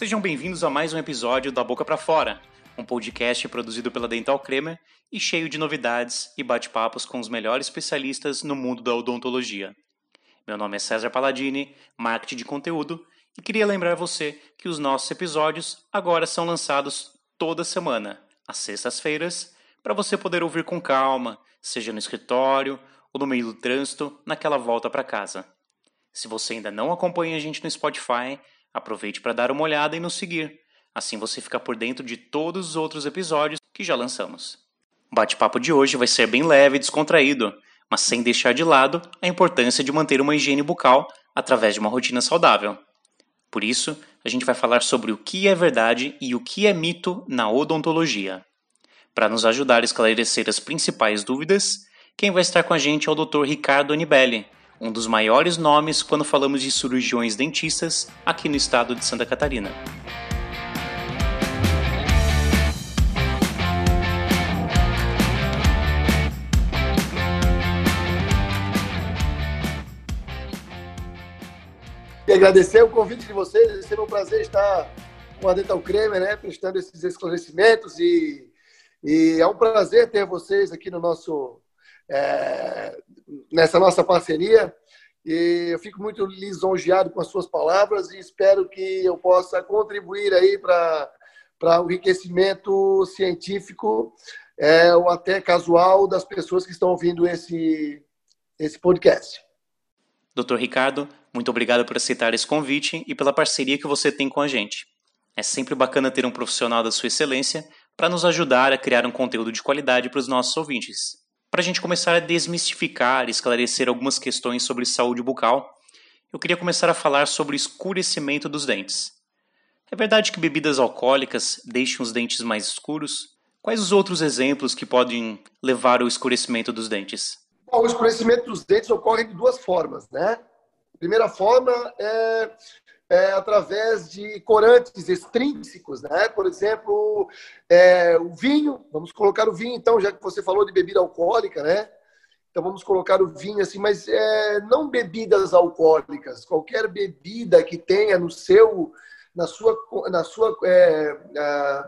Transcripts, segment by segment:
Sejam bem-vindos a mais um episódio da Boca para Fora, um podcast produzido pela Dental Cremer e cheio de novidades e bate-papos com os melhores especialistas no mundo da odontologia. Meu nome é César Palladini, marketing de conteúdo, e queria lembrar você que os nossos episódios agora são lançados toda semana, às sextas-feiras, para você poder ouvir com calma, seja no escritório ou no meio do trânsito, naquela volta para casa. Se você ainda não acompanha a gente no Spotify, aproveite para dar uma olhada e nos seguir. Assim você fica por dentro de todos os outros episódios que já lançamos. O bate-papo de hoje vai ser bem leve e descontraído, mas sem deixar de lado a importância de manter uma higiene bucal através de uma rotina saudável. Por isso, a gente vai falar sobre o que é verdade e o que é mito na odontologia. Para nos ajudar a esclarecer as principais dúvidas, quem vai estar com a gente é o Dr. Ricardo Anibelli, um dos maiores nomes quando falamos de cirurgiões dentistas aqui no estado de Santa Catarina. E agradecer o convite de vocês, é sempre um prazer estar com a Dental Cremer, né, prestando esses esclarecimentos e, e é um prazer ter vocês aqui no nosso é, nessa nossa parceria. E eu fico muito lisonjeado com as suas palavras e espero que eu possa contribuir aí para para o enriquecimento científico é, ou até casual das pessoas que estão ouvindo esse, esse podcast. Doutor Ricardo, muito obrigado por aceitar esse convite e pela parceria que você tem com a gente. É sempre bacana ter um profissional da sua excelência para nos ajudar a criar um conteúdo de qualidade para os nossos ouvintes. Para a gente começar a desmistificar e esclarecer algumas questões sobre saúde bucal, eu queria começar a falar sobre escurecimento dos dentes. É verdade que bebidas alcoólicas deixam os dentes mais escuros? Quais os outros exemplos que podem levar ao escurecimento dos dentes? Bom, o escurecimento dos dentes ocorre de duas formas, né? A primeira forma é, é através de corantes extrínsecos, né? Por exemplo, é, o vinho, vamos colocar o vinho, então, já que você falou de bebida alcoólica, né? Então vamos colocar o vinho assim, mas é, não bebidas alcoólicas, qualquer bebida que tenha no seu, na sua, na sua, é,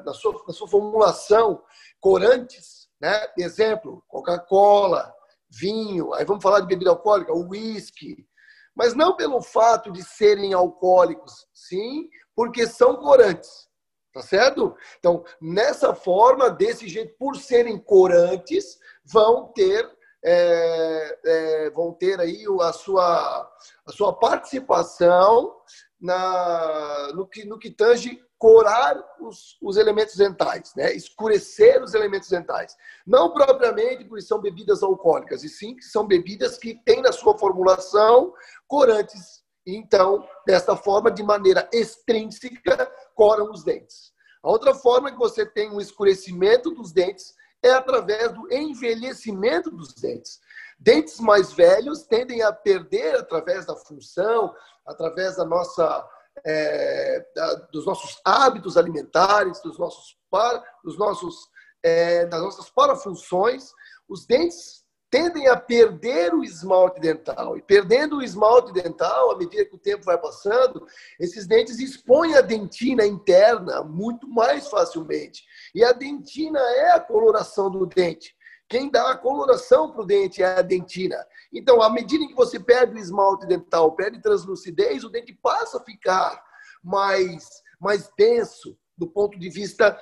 na sua, na sua formulação corantes, né? Exemplo, Coca-Cola, vinho, aí vamos falar de bebida alcoólica, o whisky, mas não pelo fato de serem alcoólicos, sim, porque são corantes, tá certo? Então, nessa forma, desse jeito, por serem corantes, vão ter é, é, vão ter aí a sua, a sua participação na, no, que, no que tange corar os, os elementos dentais, né? escurecer os elementos dentais. Não propriamente porque são bebidas alcoólicas, e sim que são bebidas que têm na sua formulação corantes. Então, dessa forma, de maneira extrínseca, coram os dentes. A outra forma que você tem um escurecimento dos dentes é através do envelhecimento dos dentes. Dentes mais velhos tendem a perder através da função, através da nossa é, da, dos nossos hábitos alimentares, dos nossos, para, dos nossos, é, das nossas parafunções, os dentes tendem a perder o esmalte dental. E perdendo o esmalte dental, à medida que o tempo vai passando, esses dentes expõem a dentina interna muito mais facilmente. E a dentina é a coloração do dente. Quem dá a coloração para o dente é a dentina. Então, à medida que você perde o esmalte dental, perde translucidez, o dente passa a ficar mais, mais denso do ponto de vista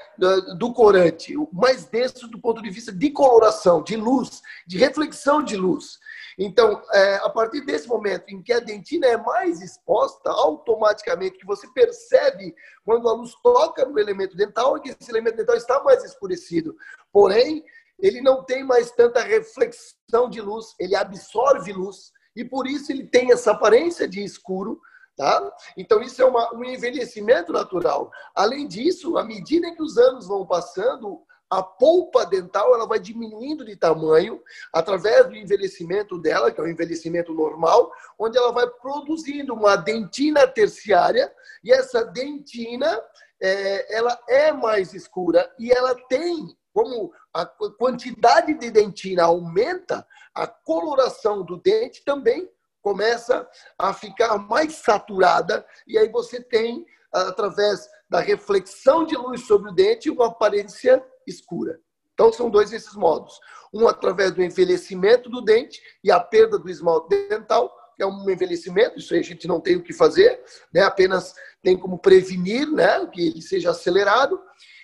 do corante, mais denso do ponto de vista de coloração, de luz, de reflexão de luz. Então, é, a partir desse momento em que a dentina é mais exposta, automaticamente que você percebe quando a luz toca no elemento dental, é que esse elemento dental está mais escurecido. Porém, ele não tem mais tanta reflexão de luz, ele absorve luz e por isso ele tem essa aparência de escuro, tá? Então isso é uma, um envelhecimento natural. Além disso, à medida que os anos vão passando, a polpa dental ela vai diminuindo de tamanho através do envelhecimento dela, que é o envelhecimento normal, onde ela vai produzindo uma dentina terciária e essa dentina é, ela é mais escura e ela tem como a quantidade de dentina aumenta, a coloração do dente também começa a ficar mais saturada e aí você tem através da reflexão de luz sobre o dente, uma aparência escura. Então, são dois esses modos. Um através do envelhecimento do dente e a perda do esmalte dental, que é um envelhecimento, isso aí a gente não tem o que fazer, né? apenas tem como prevenir né? que ele seja acelerado.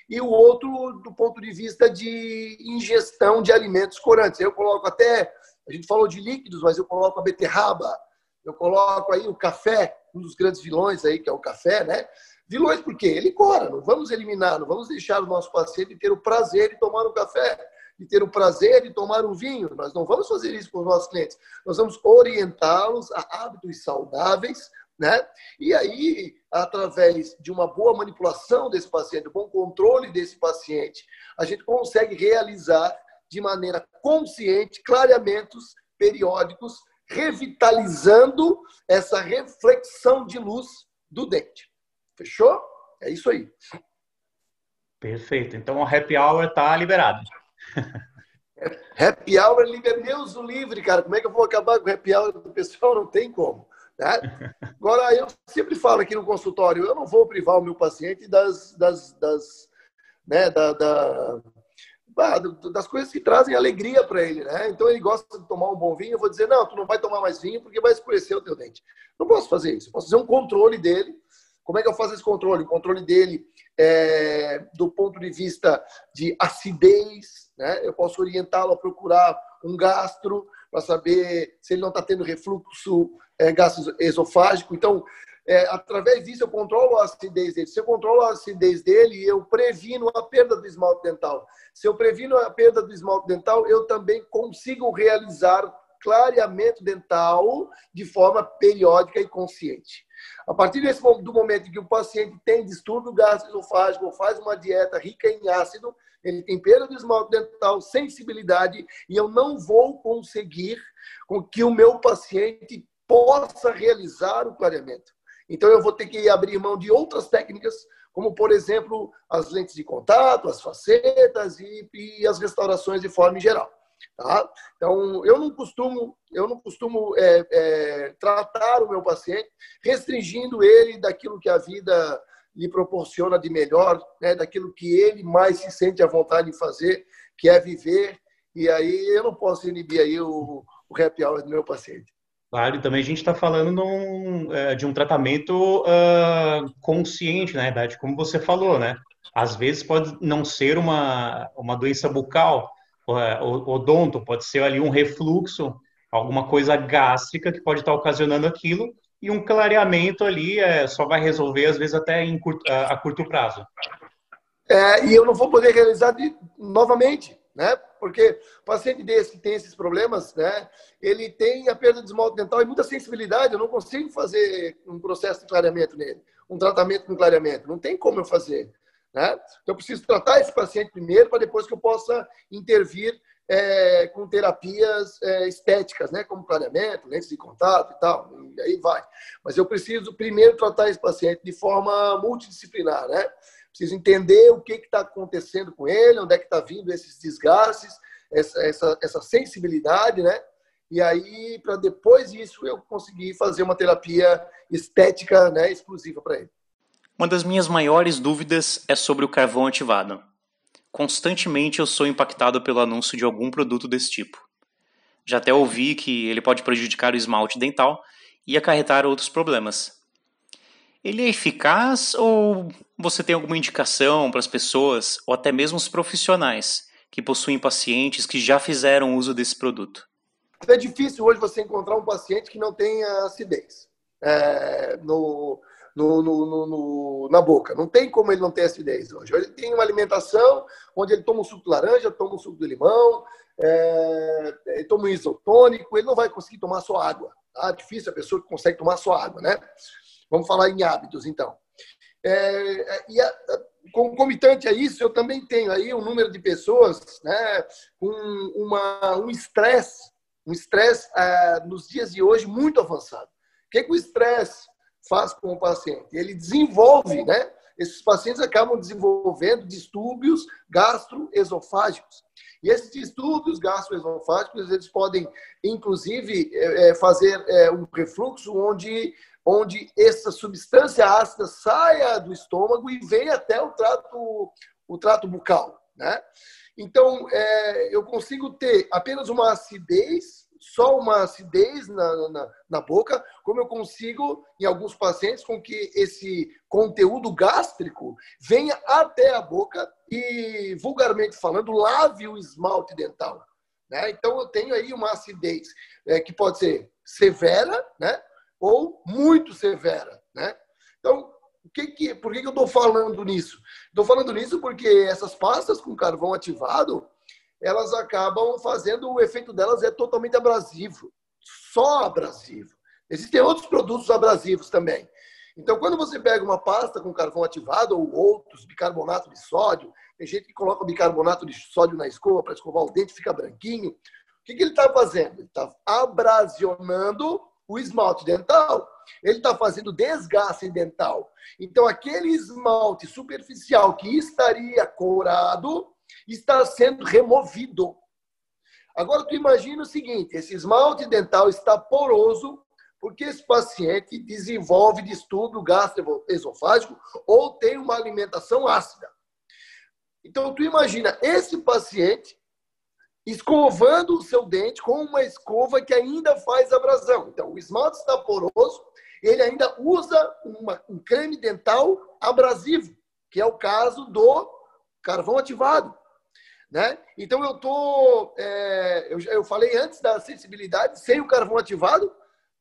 E o outro, do ponto de vista de ingestão de alimentos corantes. Eu coloco até, a gente falou de líquidos, mas eu coloco a beterraba, eu coloco aí o café, um dos grandes vilões aí, que é o café, né? Vilões por quê? Ele cora, não vamos eliminar, não vamos deixar o nosso paciente ter o prazer de tomar um café, de ter o prazer de tomar um vinho. Nós não vamos fazer isso com os nossos clientes. Nós vamos orientá-los a hábitos saudáveis, né? E aí, através de uma boa manipulação desse paciente, um bom controle desse paciente, a gente consegue realizar de maneira consciente clareamentos periódicos, revitalizando essa reflexão de luz do dente. Fechou? É isso aí. Perfeito. Então o happy hour está liberado. happy hour liber... Deus o livre, cara. Como é que eu vou acabar com o happy hour do pessoal? Não tem como. Né? Agora, eu sempre falo aqui no consultório, eu não vou privar o meu paciente das, das, das, né, da, da, das coisas que trazem alegria para ele, né? Então ele gosta de tomar um bom vinho, eu vou dizer, não, tu não vai tomar mais vinho porque vai escurecer o teu dente. Não posso fazer isso. Eu posso fazer um controle dele como é que eu faço esse controle? O controle dele é, do ponto de vista de acidez, né? Eu posso orientá-lo a procurar um gastro para saber se ele não está tendo refluxo é, gastroesofágico. Então, é, através disso, eu controlo a acidez dele. Se eu controlo a acidez dele, eu previno a perda do esmalte dental. Se eu previno a perda do esmalte dental, eu também consigo realizar clareamento dental de forma periódica e consciente. A partir desse do momento que o paciente tem distúrbio gastroesofágico faz uma dieta rica em ácido, ele tem perda de esmalte dental, sensibilidade, e eu não vou conseguir com que o meu paciente possa realizar o clareamento. Então eu vou ter que abrir mão de outras técnicas, como por exemplo as lentes de contato, as facetas e, e as restaurações de forma geral. Tá? Então, eu não costumo, eu não costumo é, é, tratar o meu paciente restringindo ele daquilo que a vida lhe proporciona de melhor, né? daquilo que ele mais se sente à vontade de fazer, que é viver. E aí eu não posso inibir aí o, o happy hour do meu paciente. Claro, e também a gente está falando num, é, de um tratamento uh, consciente, na verdade, como você falou, né? Às vezes pode não ser uma, uma doença bucal, é, odonto, pode ser ali um refluxo, alguma coisa gástrica que pode estar ocasionando aquilo, e um clareamento ali é, só vai resolver, às vezes, até curto, a, a curto prazo. É, e eu não vou poder realizar de, novamente, né? Porque o paciente desse que tem esses problemas, né? Ele tem a perda de esmalte dental e muita sensibilidade. Eu não consigo fazer um processo de clareamento nele, um tratamento com clareamento. Não tem como eu fazer. Né? Então, eu preciso tratar esse paciente primeiro para depois que eu possa intervir é, com terapias é, estéticas, né? como clareamento, lentes de contato e tal. E aí vai. Mas eu preciso primeiro tratar esse paciente de forma multidisciplinar. Né? Preciso entender o que está acontecendo com ele, onde é que está vindo esses desgastes, essa, essa, essa sensibilidade, né? E aí, para depois disso, eu conseguir fazer uma terapia estética né, exclusiva para ele. Uma das minhas maiores dúvidas é sobre o carvão ativado. Constantemente eu sou impactado pelo anúncio de algum produto desse tipo. Já até ouvi que ele pode prejudicar o esmalte dental e acarretar outros problemas. Ele é eficaz ou você tem alguma indicação para as pessoas ou até mesmo os profissionais que possuem pacientes que já fizeram uso desse produto? É difícil hoje você encontrar um paciente que não tenha acidez. É, no, no, no, no, na boca. Não tem como ele não ter acidez hoje. Ele tem uma alimentação onde ele toma um suco de laranja, toma um suco de limão, é, ele toma um isotônico, ele não vai conseguir tomar só água. Tá? Difícil a pessoa que consegue tomar só água, né? Vamos falar em hábitos, então. É, e a, concomitante a isso, eu também tenho aí um número de pessoas né, com uma, um estresse, um estresse é, nos dias de hoje muito avançado. O que, é que o estresse faz com o paciente? Ele desenvolve, né? esses pacientes acabam desenvolvendo distúrbios gastroesofágicos. E esses distúrbios gastroesofágicos, eles podem, inclusive, é, é, fazer é, um refluxo onde, onde essa substância ácida saia do estômago e venha até o trato, o trato bucal, né? Então, é, eu consigo ter apenas uma acidez só uma acidez na, na, na, boca, como eu consigo, em alguns pacientes, com que esse conteúdo gástrico venha até a boca e, vulgarmente falando, lave o esmalte dental. Né? Então, eu tenho aí uma acidez é, que pode ser severa né? Ou muito severa. Né? Então, que que, por que, que eu estou falando nisso? Estou falando nisso porque essas pastas com carvão ativado, elas acabam fazendo, o efeito delas é totalmente abrasivo, só abrasivo. Existem outros produtos abrasivos também. Então, quando você pega uma pasta com carvão ativado ou outros, bicarbonato de sódio, tem gente que coloca bicarbonato de sódio na escova para escovar o dente, fica branquinho. O que, que ele está fazendo? Ele está abrasionando o esmalte dental. Ele está fazendo desgaste dental. Então, aquele esmalte superficial que estaria corado, está sendo removido. Agora, tu imagina o seguinte: esse esmalte dental está poroso porque esse paciente desenvolve distúrbio gastroesofágico ou tem uma alimentação ácida. Então, tu imagina esse paciente escovando o seu dente com uma escova que ainda faz abrasão. Então, o esmalte está poroso, ele ainda usa uma, um creme dental abrasivo, que é o caso do carvão ativado. Né? Então eu tô, é, eu, eu falei antes da sensibilidade sem o carvão ativado.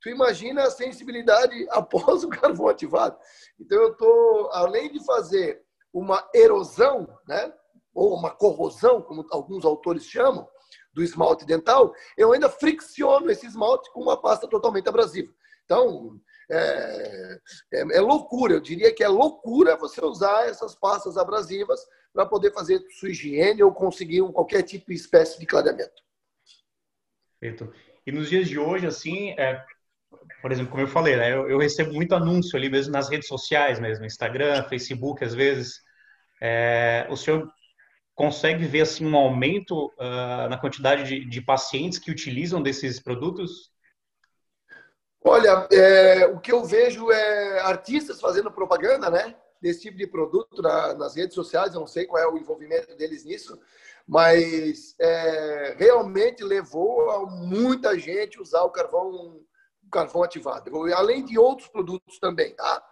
Tu imagina a sensibilidade após o carvão ativado. Então eu tô, além de fazer uma erosão, né, ou uma corrosão, como alguns autores chamam, do esmalte dental, eu ainda fricciono esse esmalte com uma pasta totalmente abrasiva. Então, é, é, é, loucura, eu diria que é loucura você usar essas pastas abrasivas para poder fazer sua higiene ou conseguir um, qualquer tipo de espécie de clareamento. Perfeito. E nos dias de hoje, assim, é, por exemplo, como eu falei, né, eu, eu, recebo muito anúncio ali mesmo nas redes sociais, mesmo Instagram, Facebook, às vezes. É, o senhor consegue ver assim um aumento uh, na quantidade de, de pacientes que utilizam desses produtos? Olha, é, o que eu vejo é artistas fazendo propaganda, né? Desse tipo de produto na, nas redes sociais. Eu não sei qual é o envolvimento deles nisso, mas é, realmente levou a muita gente usar o carvão, o carvão ativado, além de outros produtos também, tá?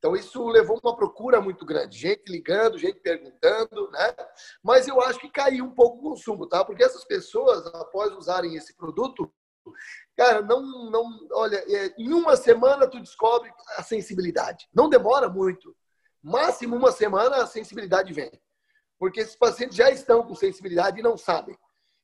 Então isso levou uma procura muito grande, gente ligando, gente perguntando, né? Mas eu acho que caiu um pouco o consumo, tá? Porque essas pessoas, após usarem esse produto, Cara, não, não, olha, é, em uma semana tu descobre a sensibilidade. Não demora muito. Máximo uma semana a sensibilidade vem. Porque esses pacientes já estão com sensibilidade e não sabem.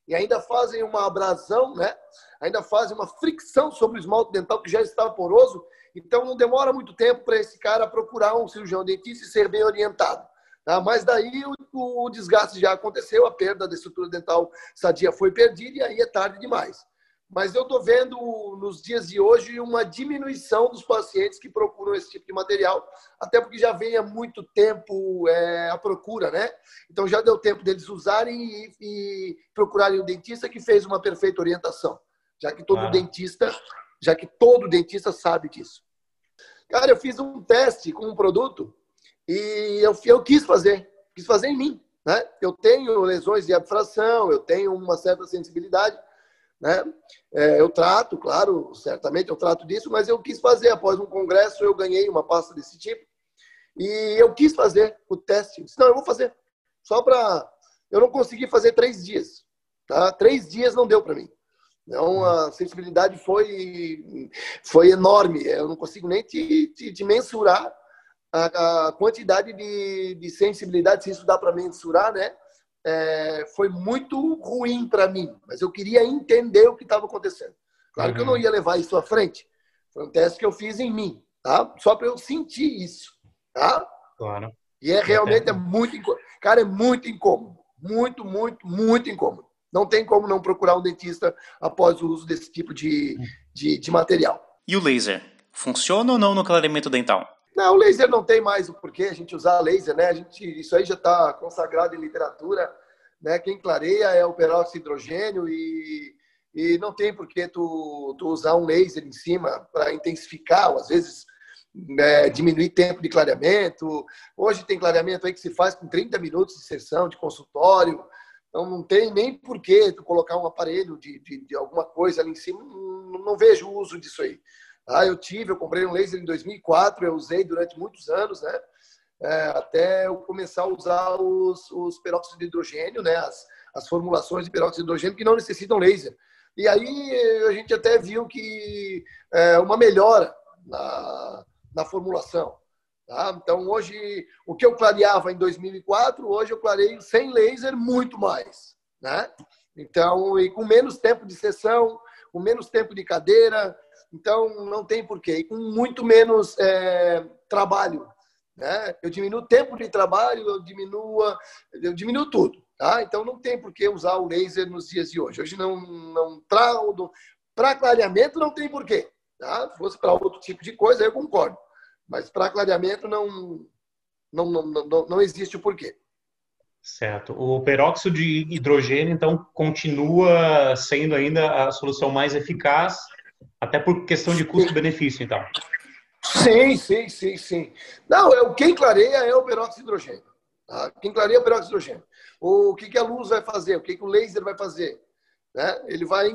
E ainda fazem uma abrasão, né? Ainda fazem uma fricção sobre o esmalte dental que já está poroso. Então não demora muito tempo para esse cara procurar um cirurgião dentista e ser bem orientado. Tá? Mas daí o, o desgaste já aconteceu, a perda da estrutura dental sadia foi perdida e aí é tarde demais. Mas eu estou vendo nos dias de hoje uma diminuição dos pacientes que procuram esse tipo de material, até porque já vem há muito tempo é, a procura, né? Então já deu tempo deles usarem e, e procurarem o dentista que fez uma perfeita orientação, já que todo ah. dentista, já que todo dentista sabe disso. Cara, eu fiz um teste com um produto e eu, eu quis fazer, quis fazer em mim, né? Eu tenho lesões de abfração, eu tenho uma certa sensibilidade né? É, eu trato, claro, certamente eu trato disso, mas eu quis fazer. Após um congresso, eu ganhei uma pasta desse tipo. E eu quis fazer o teste. Disse, não, eu vou fazer. Só para. Eu não consegui fazer três dias. Tá? Três dias não deu para mim. Então, a sensibilidade foi, foi enorme. Eu não consigo nem te, te, te mensurar a, a, quantidade de, de sensibilidade, se isso dá para mensurar, né? é, foi muito ruim para mim, mas eu queria entender o que estava acontecendo. Claro uhum. que eu não uhum. ia levar isso à frente. Foi um teste que eu fiz em mim, tá? Só para eu sentir isso, tá? Claro. E é realmente é muito, cara, é muito incômodo, muito, muito, muito incômodo. Não tem como não procurar um dentista após o uso desse tipo de, de, de material. E o laser? Funciona ou não no clareamento dental? Não, o laser não tem mais o porquê a gente usar laser, né? A gente, isso aí já está consagrado em literatura, né? Quem clareia é o peróxido de hidrogênio e, e não tem porquê tu, tu usar um laser em cima para intensificar, ou às vezes é, diminuir tempo de clareamento. Hoje tem clareamento aí que se faz com 30 minutos de sessão de consultório. Então não tem nem porquê tu colocar um aparelho de, de, de alguma coisa ali em cima. Não, não vejo o uso disso aí. Ah, eu tive, eu comprei um laser em 2004, eu usei durante muitos anos, né? É, até eu começar a usar os, os peróxidos de hidrogênio, né? As, as formulações de peróxido de hidrogênio que não necessitam laser. E aí a gente até viu que é, uma melhora na, na formulação. Tá? Então hoje, o que eu clareava em 2004, hoje eu clareio sem laser muito mais. Né? Então, e com menos tempo de sessão, com menos tempo de cadeira, então, não tem porquê. E com muito menos é, trabalho. Né? Eu diminuo o tempo de trabalho, eu diminuo, eu diminuo tudo. Tá? Então, não tem porquê usar o laser nos dias de hoje. Hoje, não, não para clareamento, não tem porquê. Tá? Se fosse para outro tipo de coisa, eu concordo. Mas para clareamento, não, não, não, não, não existe o porquê. Certo. O peróxido de hidrogênio, então, continua sendo ainda a solução mais eficaz até por questão de custo-benefício, então. Sim, sim, sim, sim. Não, é, quem clareia é o peróxido de hidrogênio. Tá? Quem clareia é o peróxido de hidrogênio. O que, que a luz vai fazer? O que, que o laser vai fazer? Né? Ele vai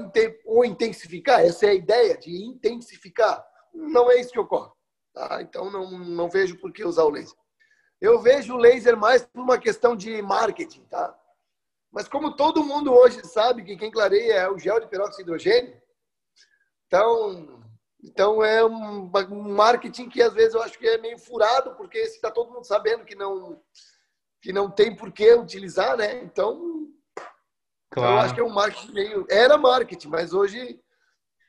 ou intensificar, essa é a ideia de intensificar. Não é isso que ocorre. Tá? Então, não, não vejo por que usar o laser. Eu vejo o laser mais por uma questão de marketing, tá? Mas como todo mundo hoje sabe que quem clareia é o gel de peróxido de hidrogênio, então, então é um, marketing que às vezes eu acho que é meio furado, porque está todo mundo sabendo que não que não tem por que utilizar, né? Então, claro. eu acho que é um marketing meio era marketing, mas hoje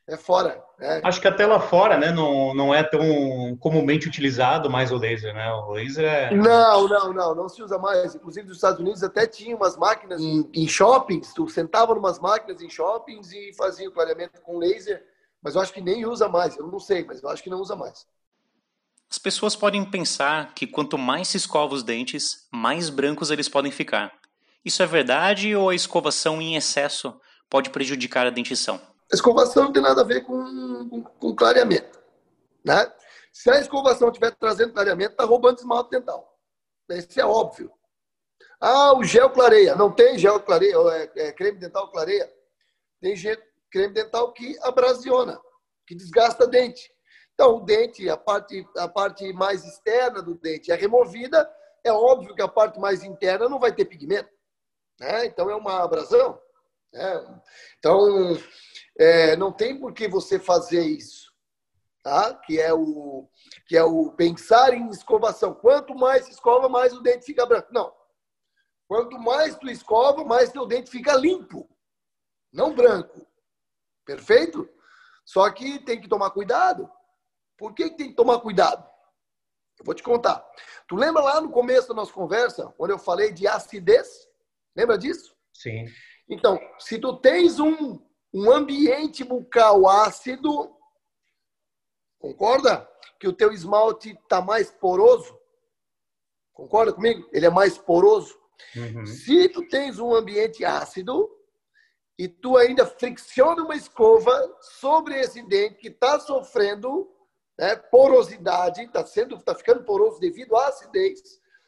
é fora. Né? Acho que até lá fora, né, não, não é tão comumente utilizado mais o laser, né? O laser é... Não, não, não, não se usa mais. Inclusive nos Estados Unidos até tinha umas máquinas em, em shoppings, tu sentava umas máquinas em shoppings e fazia o clareamento com laser mas eu acho que nem usa mais. Eu não sei, mas eu acho que não usa mais. As pessoas podem pensar que quanto mais se escova os dentes, mais brancos eles podem ficar. Isso é verdade ou a escovação em excesso pode prejudicar a dentição? Escovação não tem nada a ver com, com, com clareamento. Né? Se a escovação estiver trazendo clareamento, está roubando esmalte dental. Isso é óbvio. Ah, o gel clareia. Não tem gel clareia, é, é creme dental clareia. Tem gente, creme dental que abrasiona, que desgasta dente. Então, o dente, a parte, a parte mais externa do dente é removida, é óbvio que a parte mais interna não vai ter pigmento. Né? Então, é uma abrasão. Né? Então, é, não tem por que você fazer isso. Tá? Que, é o, que é o pensar em escovação. Quanto mais escova, mais o dente fica branco. Não. Quanto mais tu escova, mais teu dente fica limpo, não branco. Perfeito? Só que tem que tomar cuidado. Por que tem que tomar cuidado? Eu vou te contar. Tu lembra lá no começo da nossa conversa, quando eu falei de acidez? Lembra disso? Sim. Então, se tu tens um, um ambiente bucal ácido, concorda? Que o teu esmalte está mais poroso? Concorda comigo? Ele é mais poroso. Uhum. Se tu tens um ambiente ácido, e tu ainda fricciona uma escova sobre esse dente que está sofrendo né, porosidade, está sendo, está ficando poroso devido à acidez.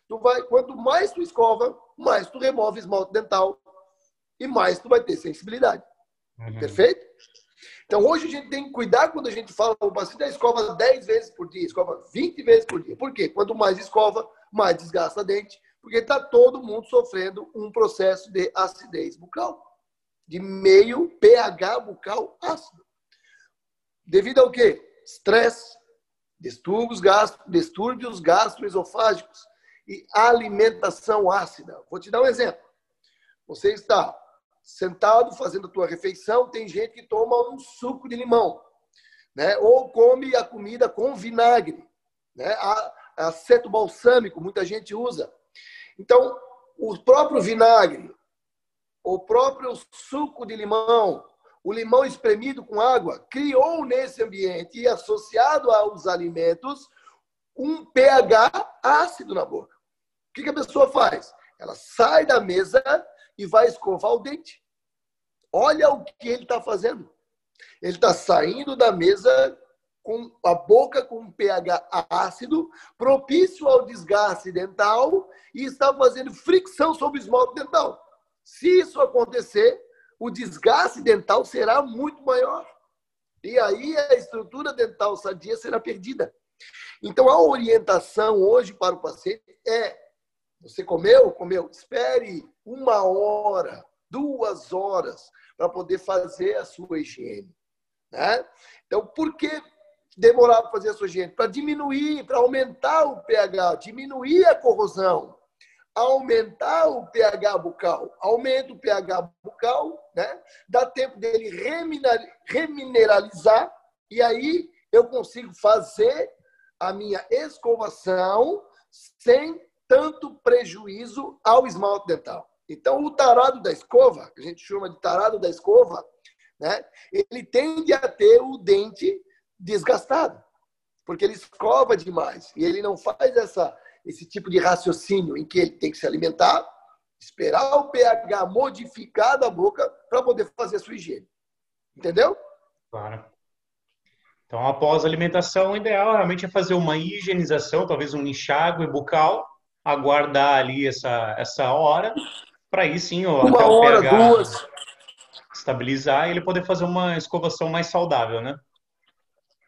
Tu vai, quanto mais tu escova, mais tu remove esmalte dental e mais tu vai ter sensibilidade. Uhum. Perfeito? Então hoje a gente tem que cuidar quando a gente fala o paciente escova 10 vezes por dia, escova 20 vezes por dia. Por quê? Quanto mais escova, mais desgasta a dente, porque está todo mundo sofrendo um processo de acidez bucal de meio pH bucal ácido. Devido ao quê? Estresse, distúrbios, distúrbios gastroesofágicos e alimentação ácida. Vou te dar um exemplo. Você está sentado fazendo a tua refeição, tem gente que toma um suco de limão, né? Ou come a comida com vinagre, né? Aceto balsâmico, muita gente usa. Então, o próprio vinagre, o próprio suco de limão, o limão espremido com água, criou nesse ambiente e associado aos alimentos um pH ácido na boca. O que, a pessoa faz? Ela sai da mesa e vai escovar o dente. Olha o que ele está fazendo. Ele está saindo da mesa com a boca com um pH ácido, propício ao desgaste dental e está fazendo fricção sobre o esmalte dental. Se isso acontecer, o desgaste dental será muito maior. E aí a estrutura dental sadia será perdida. Então a orientação hoje para o paciente é: você comeu? Comeu. Espere uma hora, duas horas para poder fazer a sua higiene. Né? Então, por que demorar para fazer a sua higiene? Para diminuir, para aumentar o pH, diminuir a corrosão, aumentar o pH bucal. Aumenta o pH bucal, né? dá tempo dele remineralizar, e aí eu consigo fazer a minha escovação sem tanto prejuízo ao esmalte dental. Então, o tarado da escova, que a gente chama de tarado da escova, né? ele tende a ter o dente desgastado, porque ele escova demais e ele não faz essa, esse tipo de raciocínio em que ele tem que se alimentar, esperar o pH modificar da boca para poder fazer a sua higiene. Entendeu? Claro. Então, após a alimentação, o ideal realmente é fazer uma higienização, talvez um enxágue bucal, aguardar ali essa, essa hora, para aí sim ó, uma hora, duas. estabilizar e ele poder fazer uma escovação mais saudável, né?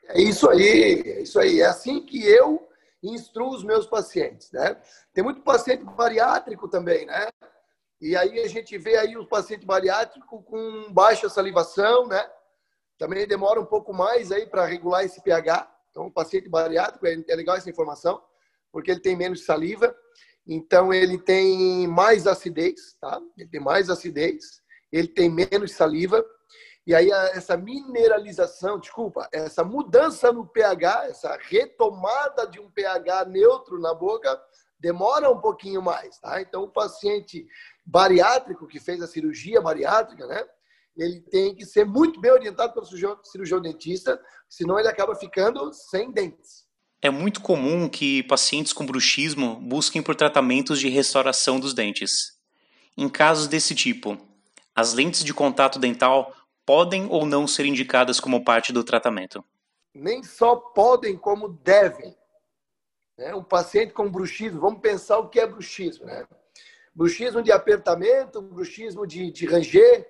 É isso aí, é isso aí. É assim que eu instruo os meus pacientes, né? Tem muito paciente bariátrico também, né? E aí a gente vê aí o paciente bariátrico com baixa salivação, né? Também demora um pouco mais aí para regular esse pH. Então, o paciente bariátrico, é, é legal essa informação, porque ele tem menos saliva, então ele tem mais acidez, tá? Ele tem mais acidez, ele tem menos saliva, e aí essa mineralização, desculpa, essa mudança no pH, essa retomada de um pH neutro na boca, demora um pouquinho mais, tá? Então o paciente bariátrico que fez a cirurgia bariátrica, né? Ele tem que ser muito bem orientado pelo cirurgião, cirurgião dentista, senão ele acaba ficando sem dentes. É muito comum que pacientes com bruxismo busquem por tratamentos de restauração dos dentes. Em casos desse tipo, as lentes de contato dental podem ou não ser indicadas como parte do tratamento? Nem só podem, como devem. Né? Um paciente com bruxismo, vamos pensar o que é bruxismo. Né? Bruxismo de apertamento, bruxismo de, de ranger.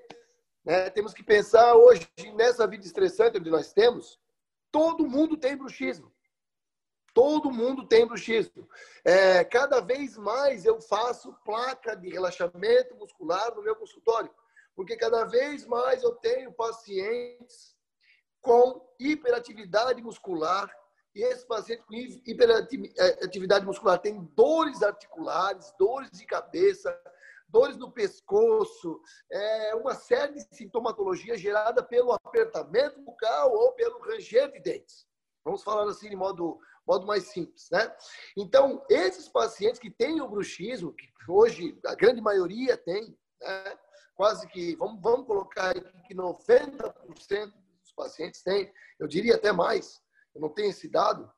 Né? Temos que pensar hoje, nessa vida estressante que nós temos, todo mundo tem bruxismo. Todo mundo tem bruxismo. É, cada vez mais eu faço placa de relaxamento muscular no meu consultório porque cada vez mais eu tenho pacientes com hiperatividade muscular e esses pacientes com hiperatividade muscular têm dores articulares, dores de cabeça, dores no pescoço, é uma série de sintomatologia gerada pelo apertamento bucal ou pelo ranger de dentes. Vamos falar assim de modo, modo mais simples, né? Então, esses pacientes que têm o bruxismo, que hoje a grande maioria tem, né? quase que, vamos, vamos colocar que 90% dos pacientes têm, eu diria até mais, eu não tenho esse dado,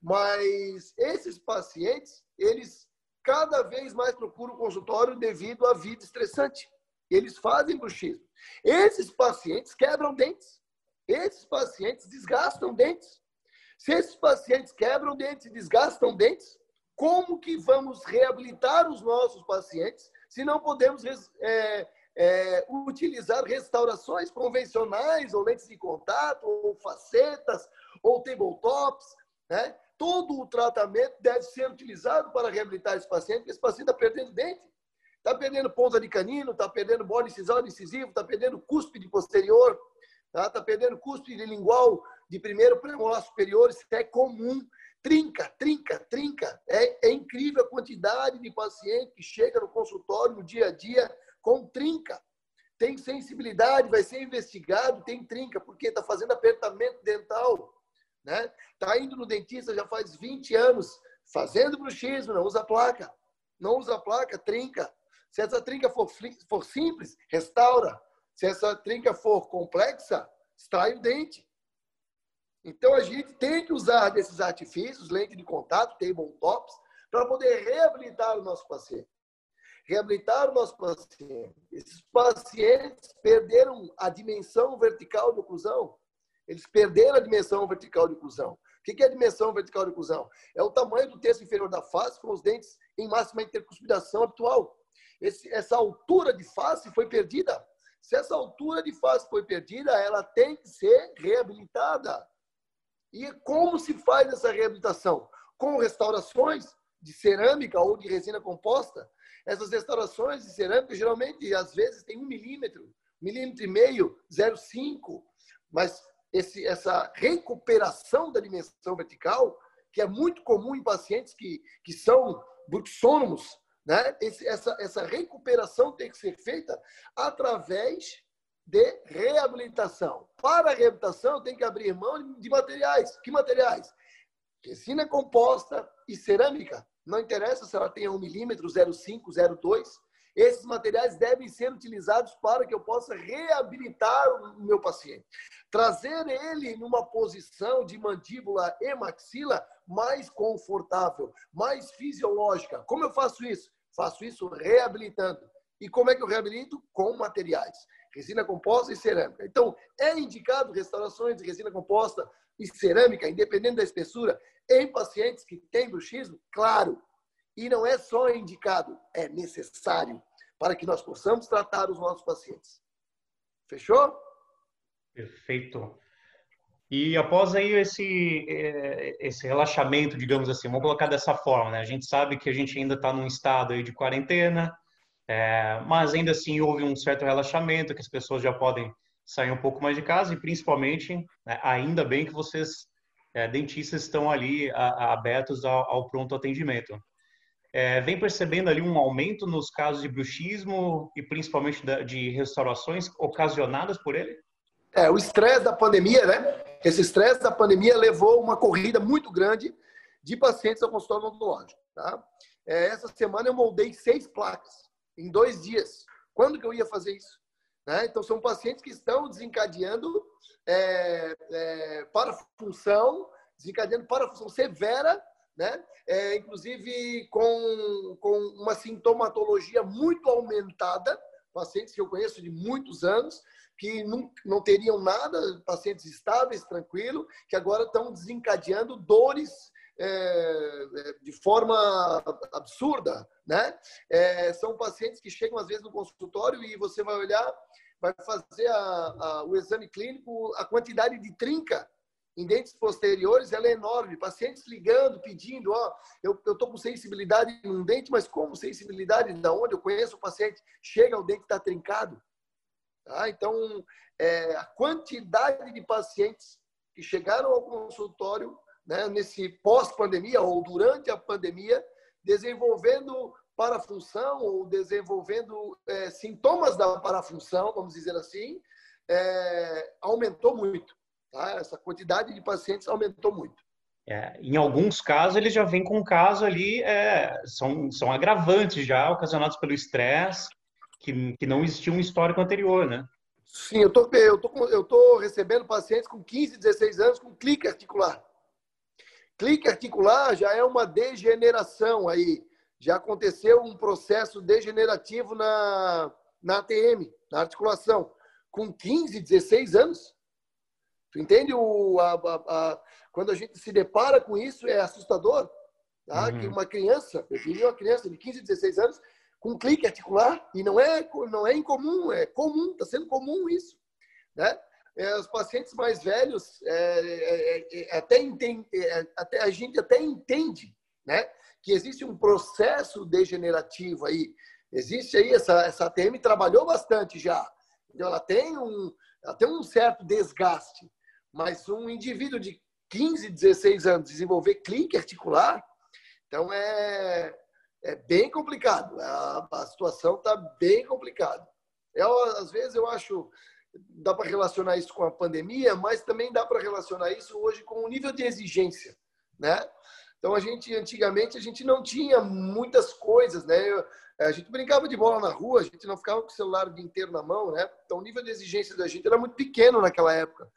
mas esses pacientes, eles cada vez mais procuram o consultório devido à vida estressante. Eles fazem bruxismo. Esses pacientes quebram dentes. Esses pacientes desgastam dentes. Se esses pacientes quebram dentes e desgastam dentes, como que vamos reabilitar os nossos pacientes se não podemos é, é, utilizar restaurações convencionais, ou lentes de contato, ou facetas, ou tabletops, né? Todo o tratamento deve ser utilizado para reabilitar esse paciente, porque esse paciente está perdendo dente, está perdendo ponta de canino, está perdendo bode incisivo, está perdendo cúspide posterior, está tá perdendo cúspide lingual de primeiro premolar superior, isso é comum. Trinca, trinca, trinca. É, é incrível a quantidade de paciente que chega no consultório no dia a dia com trinca. Tem sensibilidade, vai ser investigado, tem trinca, porque está fazendo apertamento dental. Né? Está indo no dentista já faz 20 anos, fazendo bruxismo, não usa placa. Não usa placa, trinca. Se essa trinca for, for simples, restaura. Se essa trinca for complexa, extrai o dente. Então a gente tem que usar desses artifícios, lente de contato, tabletops, para poder reabilitar o nosso paciente. Reabilitar o nosso paciente. Esses pacientes perderam a dimensão vertical de oclusão. Eles perderam a dimensão vertical de oclusão. O que é a dimensão vertical de oclusão? É o tamanho do terço inferior da face com os dentes em máxima intercuspidação habitual. Esse, essa altura de face foi perdida. Se essa altura de face foi perdida, ela tem que ser reabilitada. E como se faz essa reabilitação? Com restaurações de cerâmica ou de resina composta. Essas restaurações de cerâmica, geralmente, às vezes, tem um milímetro, milímetro e meio, 0,5. Mas esse, essa recuperação da dimensão vertical, que é muito comum em pacientes que, que são bruxônomos, né? Esse, essa, essa recuperação tem que ser feita através de reabilitação. Para a reabilitação, tem que abrir mão de materiais. Que materiais? Resina composta e cerâmica. Não interessa se ela tem 1 milímetro, 0,5, 0,2. Esses materiais devem ser utilizados para que eu possa reabilitar o meu paciente. Trazer ele numa posição de mandíbula e maxila mais confortável, mais fisiológica. Como eu faço isso? Faço isso reabilitando. E como é que eu reabilito? Com materiais. Resina composta e cerâmica. Então, é indicado restaurações de resina composta e cerâmica, independente da espessura, em pacientes que têm bruxismo? Claro. E não é só indicado, é necessário para que nós possamos tratar os nossos pacientes. Fechou? Perfeito. E após aí esse, é, esse relaxamento, digamos assim, vamos colocar dessa forma, né? A gente sabe que a gente ainda está num estado aí de quarentena, é, mas ainda assim houve um certo relaxamento, que as pessoas já podem sair um pouco mais de casa e principalmente, né, ainda bem que vocês, é, dentistas, estão ali a, a, abertos ao, ao, pronto atendimento. É, vem percebendo ali um aumento nos casos de bruxismo e principalmente da, de restaurações ocasionadas por ele? É, o estresse da pandemia, né? Esse estresse da pandemia levou uma corrida muito grande de pacientes ao consultório odontológico, tá? É, essa semana eu moldei seis placas em dois dias. Quando que eu ia fazer isso? Né? Então, são pacientes que estão desencadeando é, é, parafunção, desencadeando parafunção severa, né? É, inclusive com, com uma sintomatologia muito aumentada, pacientes que eu conheço de muitos anos, que não, não teriam nada, pacientes estáveis, tranquilos, que agora estão desencadeando dores é, de forma absurda, né? É, são pacientes que chegam às vezes no consultório e você vai olhar, vai fazer a, a, o exame clínico, a quantidade de trinca em dentes posteriores ela é enorme. Pacientes ligando, pedindo, ó, eu estou com sensibilidade num dente, mas como sensibilidade da onde? Eu conheço o paciente, chega o dente está trincado. Tá? Então, é, a quantidade de pacientes que chegaram ao consultório né, nesse pós-pandemia ou durante a pandemia, desenvolvendo parafunção ou desenvolvendo é, sintomas da parafunção, vamos dizer assim, é, aumentou muito. Tá? Essa quantidade de pacientes aumentou muito. É, em alguns casos, eles já vêm com um caso ali, é, são, são agravantes já, ocasionados pelo estresse, que, que não existia um histórico anterior, né? Sim, eu tô, eu tô, eu tô recebendo pacientes com 15, 16 anos com clique articular. Clique articular já é uma degeneração aí. Já aconteceu um processo degenerativo na, na ATM, na articulação, com 15, 16 anos. Tu entende? O, a, a, a, quando a gente se depara com isso, é assustador. Tá? Uhum. Que uma criança, eu diria uma criança de 15, 16 anos, com clique articular, e não é, não é incomum, é comum, está sendo comum isso. Né? É, os pacientes mais velhos é, é, é até, entende, é, até a gente até entende, né, que existe um processo degenerativo aí. Existe aí essa essa ATM trabalhou bastante já. Então ela tem um ela tem um certo desgaste, mas um indivíduo de 15, 16 anos desenvolver clique articular, então é é bem complicado. A, a situação está bem complicada. Eu, às vezes eu acho dá para relacionar isso com a pandemia, mas também dá para relacionar isso hoje com o nível de exigência, né? Então a gente antigamente a gente não tinha muitas coisas, né? A gente brincava de bola na rua, a gente não ficava com o celular o dia inteiro na mão, né? Então o nível de exigência da gente era muito pequeno naquela época.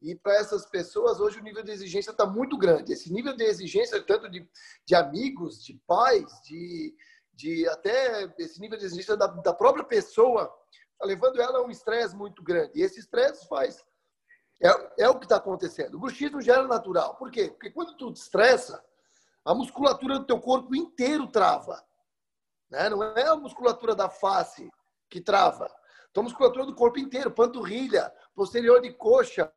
E para essas pessoas, hoje o nível de exigência está muito grande. Esse nível de exigência, tanto de, de amigos, de pais, de, de até esse nível de exigência da, da própria pessoa, está levando ela a um estresse muito grande. E esse estresse faz. É, é o que está acontecendo. O bruxismo já era natural. Por quê? Porque quando tu estressa, a musculatura do teu corpo inteiro trava. Né? Não é a musculatura da face que trava. Então, a musculatura do corpo inteiro, panturrilha, posterior de coxa,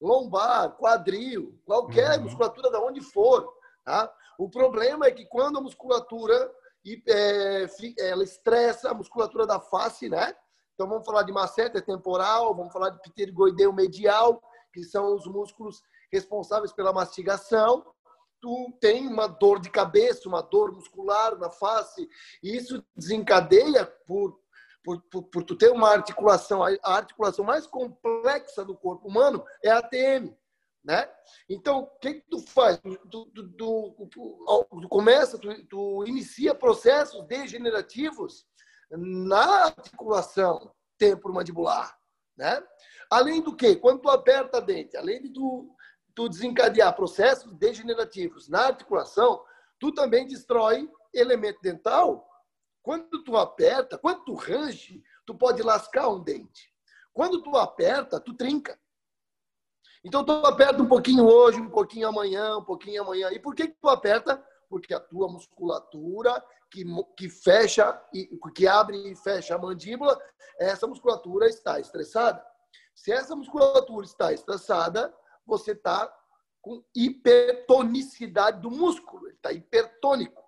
lombar, quadril, qualquer uhum. musculatura da onde for. Tá? O problema é que quando a musculatura é, ela estressa a musculatura da face, né? Então vamos falar de masseter temporal, vamos falar de pterigoideu medial, que são os músculos responsáveis pela mastigação. Tu tem uma dor de cabeça, uma dor muscular na face, e isso desencadeia por por, por, por, tu ter uma articulação, a articulação mais complexa do corpo humano é a ATM, né? Então, o que, que tu faz? Tu, tu, tu, tu começa, tu, inicia processos degenerativos na articulação temporomandibular, né? Além do que, quando tu aperta a dente, além de tu, tu desencadear processos degenerativos na articulação, tu também destrói elemento dental quando tu aperta, quando tu range, tu pode lascar um dente. Quando tu aperta, tu trinca. Então tu aperta um pouquinho hoje, um pouquinho amanhã, um pouquinho amanhã. E por que, que tu aperta? Porque a tua musculatura que, que fecha, que abre e fecha a mandíbula, essa musculatura está estressada. Se essa musculatura está estressada, você está com hipertonicidade do músculo, ele está hipertônico.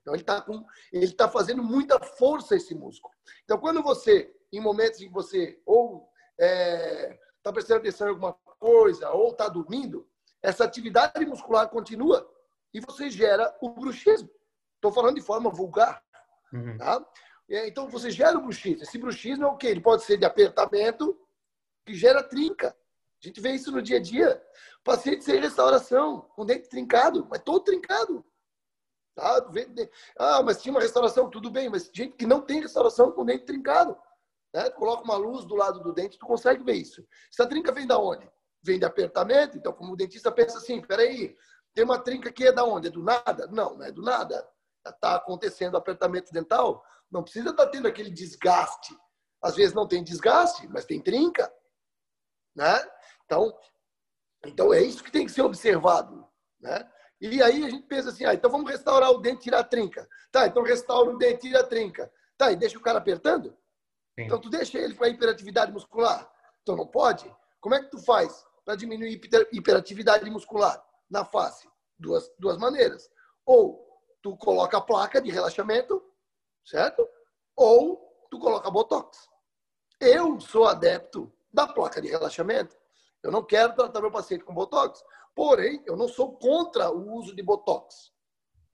Então, ele está ele tá fazendo muita força esse músculo. Então, quando você, em momentos em que você ou está é, tá prestando atenção em alguma coisa, ou está dormindo, essa atividade muscular continua e você gera o bruxismo. Estou falando de forma vulgar. Uhum. Tá? Então, você gera o bruxismo. Esse bruxismo é o quê? Ele pode ser de apertamento, que gera trinca. A gente vê isso no dia a dia. Paciente sem restauração, com dente trincado, mas todo trincado. Tá? Ah, mas tinha uma restauração, tudo bem, mas gente que não tem restauração com dente trincado. Né? Tu coloca uma luz do lado do dente, tu consegue ver isso. Essa trinca vem da onde? Vem de apertamento, então como o dentista pensa assim, peraí, tem uma trinca que é da onde? É do nada? Não, não é do nada. Está acontecendo apertamento dental, não precisa estar tá tendo aquele desgaste. Às vezes não tem desgaste, mas tem trinca. Né? Então, então é isso que tem que ser observado. Né? E aí a gente pensa assim, ah, então vamos restaurar o dente e tirar a trinca. Tá, então restaura o dente e tira a trinca. Tá, e deixa o cara apertando? Sim. Então tu deixa ele com a hiperatividade muscular. Então não pode? Como é que tu faz para diminuir a hiperatividade muscular na face? Duas, duas maneiras. Ou tu coloca a placa de relaxamento, certo? Ou tu coloca botox. Eu sou adepto da placa de relaxamento. Eu não quero tratar meu paciente com botox, Porém, eu não sou contra o uso de botox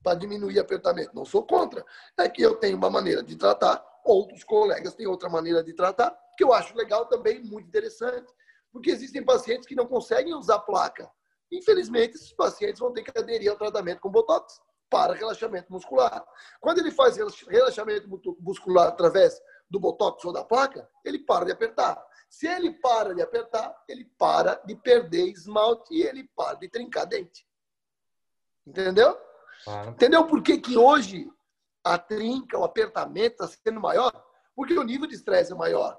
para diminuir apertamento. Não sou contra. É que eu tenho uma maneira de tratar, outros colegas têm outra maneira de tratar, que eu acho legal também, muito interessante. Porque existem pacientes que não conseguem usar placa. Infelizmente, esses pacientes vão ter que aderir ao tratamento com botox para relaxamento muscular. Quando ele faz relaxamento muscular através do botox ou da placa, ele para de apertar. Se ele para de apertar, ele para de perder esmalte e ele para de trincar dente. Entendeu? Claro. Entendeu por que, que hoje a trinca, o apertamento está sendo maior? Porque o nível de estresse é maior.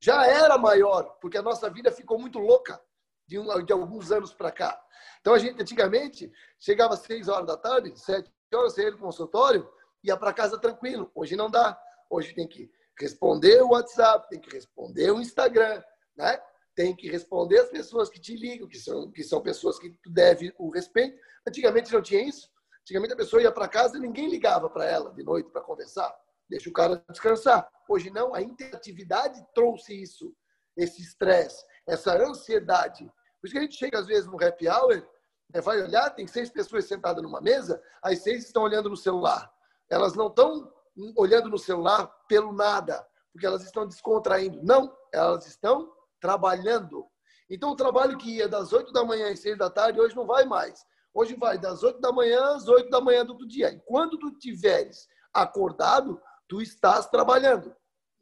Já era maior, porque a nossa vida ficou muito louca de, um, de alguns anos para cá. Então a gente antigamente chegava às seis horas da tarde, sete horas, saía do consultório, ia para casa tranquilo. Hoje não dá. Hoje tem que responder o WhatsApp, tem que responder o Instagram, né? Tem que responder as pessoas que te ligam, que são, que são pessoas que tu deve o respeito. Antigamente não tinha isso. Antigamente a pessoa ia para casa e ninguém ligava para ela de noite para conversar. Deixa o cara descansar. Hoje não, a interatividade trouxe isso, esse estresse, essa ansiedade. Por isso que a gente chega às vezes no happy hour, né, vai olhar, tem seis pessoas sentadas numa mesa, as seis estão olhando no celular. Elas não estão olhando no celular pelo nada, porque elas estão descontraindo. Não, elas estão trabalhando. Então, o trabalho que ia das 8 da manhã às 6 da tarde, hoje não vai mais. Hoje vai das 8 da manhã às 8 da manhã do outro dia. E quando tu tiveres acordado, tu estás trabalhando,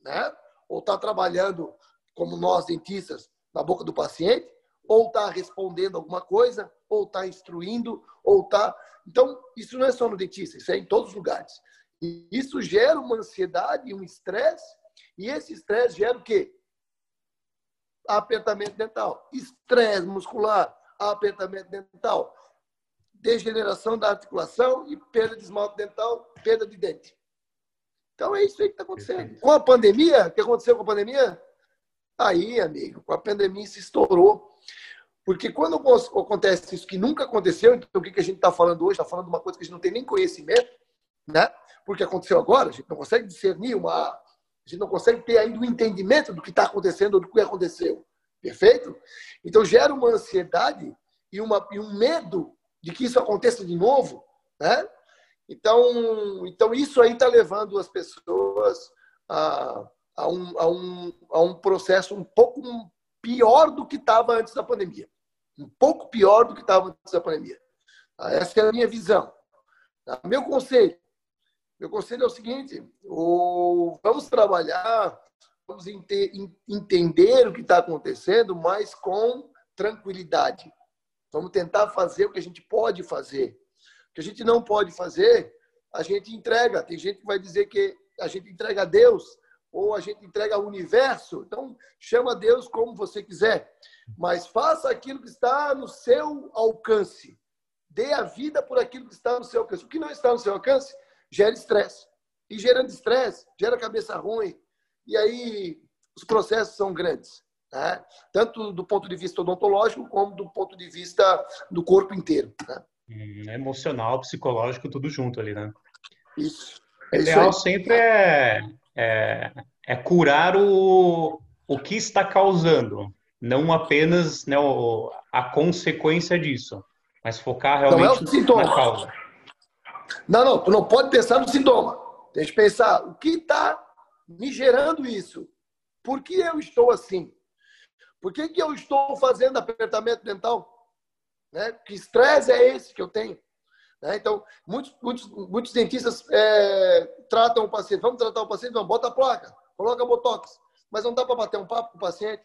né? Ou está trabalhando, como nós dentistas, na boca do paciente, ou está respondendo alguma coisa, ou está instruindo, ou está. Então, isso não é só no dentista, isso é em todos os lugares. E isso gera uma ansiedade, um estresse, e esse estresse gera o quê? Apertamento dental, estresse muscular, apertamento dental, degeneração da articulação e perda de esmalte dental, perda de dente. Então é isso aí que está acontecendo. Com a pandemia, o que aconteceu com a pandemia? Aí, amigo, com a pandemia se estourou. Porque quando acontece isso que nunca aconteceu, então o que a gente está falando hoje? Está falando de uma coisa que a gente não tem nem conhecimento, né? Porque aconteceu agora, a gente não consegue discernir uma. A gente não consegue ter ainda um entendimento do que está acontecendo ou do que aconteceu. Perfeito? Então gera uma ansiedade e, uma, e um medo de que isso aconteça de novo, né? Então, então isso aí está levando as pessoas a, a, um, a, um, a um processo um pouco pior do que estava antes da pandemia. Um pouco pior do que estava antes da pandemia. Tá? Essa é a minha visão. Tá? Meu conselho. Meu conselho é o seguinte: o, vamos trabalhar, vamos ente, entender o que está acontecendo, mas com tranquilidade. Vamos tentar fazer o que a gente pode fazer. O que a gente não pode fazer, a gente entrega. Tem gente que vai dizer que a gente entrega a Deus ou a gente entrega ao universo. Então, chama Deus como você quiser. Mas faça aquilo que está no seu alcance. Dê a vida por aquilo que está no seu alcance. O que não está no seu alcance gera estresse. E gerando estresse, gera cabeça ruim. E aí os processos são grandes. Né? Tanto do ponto de vista odontológico, como do ponto de vista do corpo inteiro. Né? Hum, emocional, psicológico, tudo junto ali, né? Isso. É o ideal sempre é, é, é, curar o, o que está causando, não apenas né, o, a consequência disso, mas focar realmente não é na causa. Não, não, tu não pode pensar no sintoma. Tem que pensar o que está me gerando isso. Por que eu estou assim? Por que, que eu estou fazendo apertamento dental? Né? Que estresse é esse que eu tenho? Né? Então, muitos, muitos, muitos dentistas é, tratam o paciente, vamos tratar o paciente, vamos, bota a placa, coloca botox. Mas não dá para bater um papo com o paciente,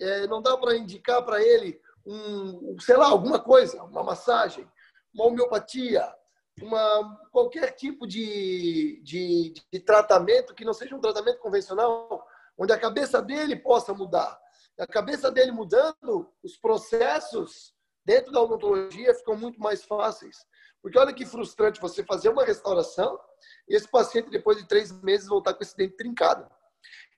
é, não dá para indicar para ele, um, sei lá, alguma coisa, uma massagem, uma homeopatia, uma, qualquer tipo de, de, de tratamento que não seja um tratamento convencional, onde a cabeça dele possa mudar. A cabeça dele mudando, os processos dentro da odontologia ficam muito mais fáceis. Porque olha que frustrante você fazer uma restauração e esse paciente, depois de três meses, voltar com esse dente trincado.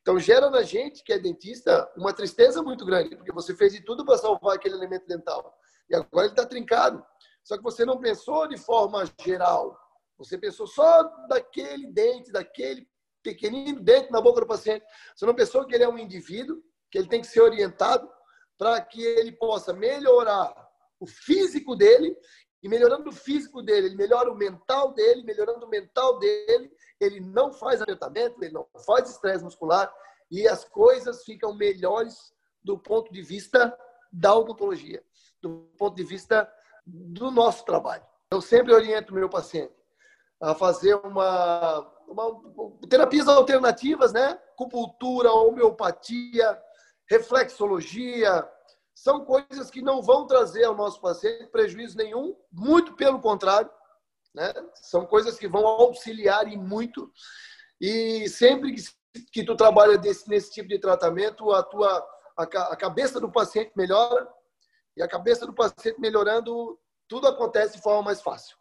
Então, gera na gente, que é dentista, uma tristeza muito grande, porque você fez de tudo para salvar aquele elemento dental. E agora ele está trincado. Só que você não pensou de forma geral. Você pensou só daquele dente, daquele pequenino dente na boca do paciente. Você não pensou que ele é um indivíduo, que ele tem que ser orientado para que ele possa melhorar o físico dele e melhorando o físico dele, ele melhora o mental dele, melhorando o mental dele, ele não faz apertamento, ele não faz estresse muscular e as coisas ficam melhores do ponto de vista da odontologia, do ponto de vista do nosso trabalho. Eu sempre oriento o meu paciente a fazer uma, uma terapias alternativas, né? Acupuntura, homeopatia, reflexologia, são coisas que não vão trazer ao nosso paciente prejuízo nenhum, muito pelo contrário, né? São coisas que vão auxiliar e muito. E sempre que, que tu trabalha desse, nesse tipo de tratamento, a tua a, a cabeça do paciente melhora e a cabeça do paciente melhorando, tudo acontece de forma mais fácil.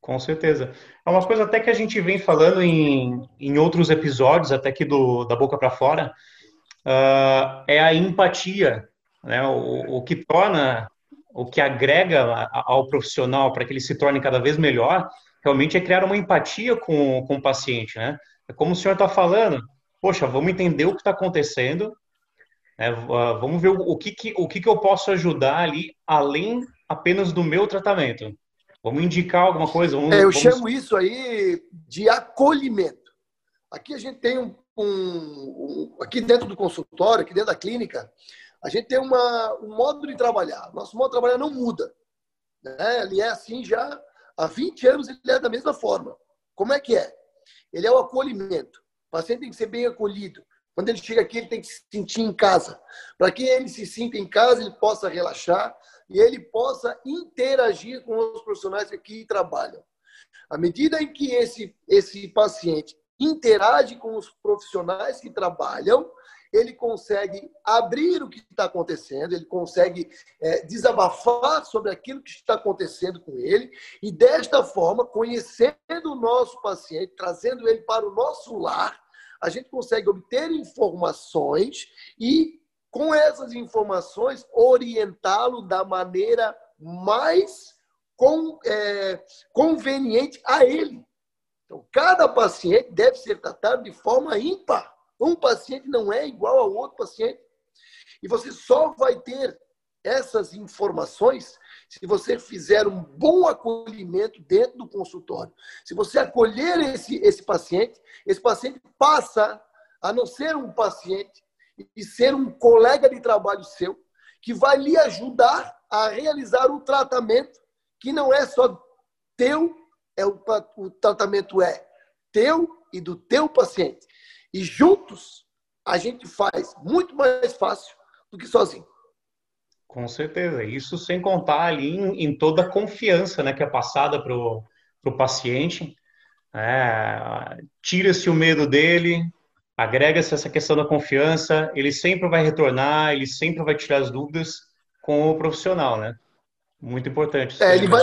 Com certeza. É uma coisa até que a gente vem falando em, em outros episódios, até aqui do, da boca para fora, uh, é a empatia né? O, o que torna, o que agrega ao profissional para que ele se torne cada vez melhor, realmente é criar uma empatia com, com o paciente, né? É como o senhor está falando, poxa, vamos entender o que está acontecendo, né? vamos ver o, que, que, o que, que eu posso ajudar ali, além apenas do meu tratamento. Vamos indicar alguma coisa? Vamos, é, eu vamos... chamo isso aí de acolhimento. Aqui a gente tem um, um, um, aqui dentro do consultório, aqui dentro da clínica, a gente tem uma, um modo de trabalhar. Nosso modo de trabalhar não muda. Né? Ele é assim já há 20 anos, ele é da mesma forma. Como é que é? Ele é o acolhimento. O paciente tem que ser bem acolhido. Quando ele chega aqui, ele tem que se sentir em casa. Para que ele se sinta em casa, ele possa relaxar e ele possa interagir com os profissionais que aqui trabalham. À medida em que esse, esse paciente interage com os profissionais que trabalham, ele consegue abrir o que está acontecendo, ele consegue é, desabafar sobre aquilo que está acontecendo com ele, e desta forma, conhecendo o nosso paciente, trazendo ele para o nosso lar, a gente consegue obter informações e, com essas informações, orientá-lo da maneira mais com, é, conveniente a ele. Então, cada paciente deve ser tratado de forma ímpar. Um paciente não é igual ao outro paciente. E você só vai ter essas informações se você fizer um bom acolhimento dentro do consultório. Se você acolher esse, esse paciente, esse paciente passa a não ser um paciente e ser um colega de trabalho seu, que vai lhe ajudar a realizar um tratamento que não é só teu, é o, o tratamento é teu e do teu paciente. E juntos a gente faz muito mais fácil do que sozinho. Com certeza. Isso sem contar ali em, em toda a confiança né, que é passada para o paciente. É, Tira-se o medo dele, agrega-se essa questão da confiança, ele sempre vai retornar, ele sempre vai tirar as dúvidas com o profissional, né? Muito importante. É, ele, vai,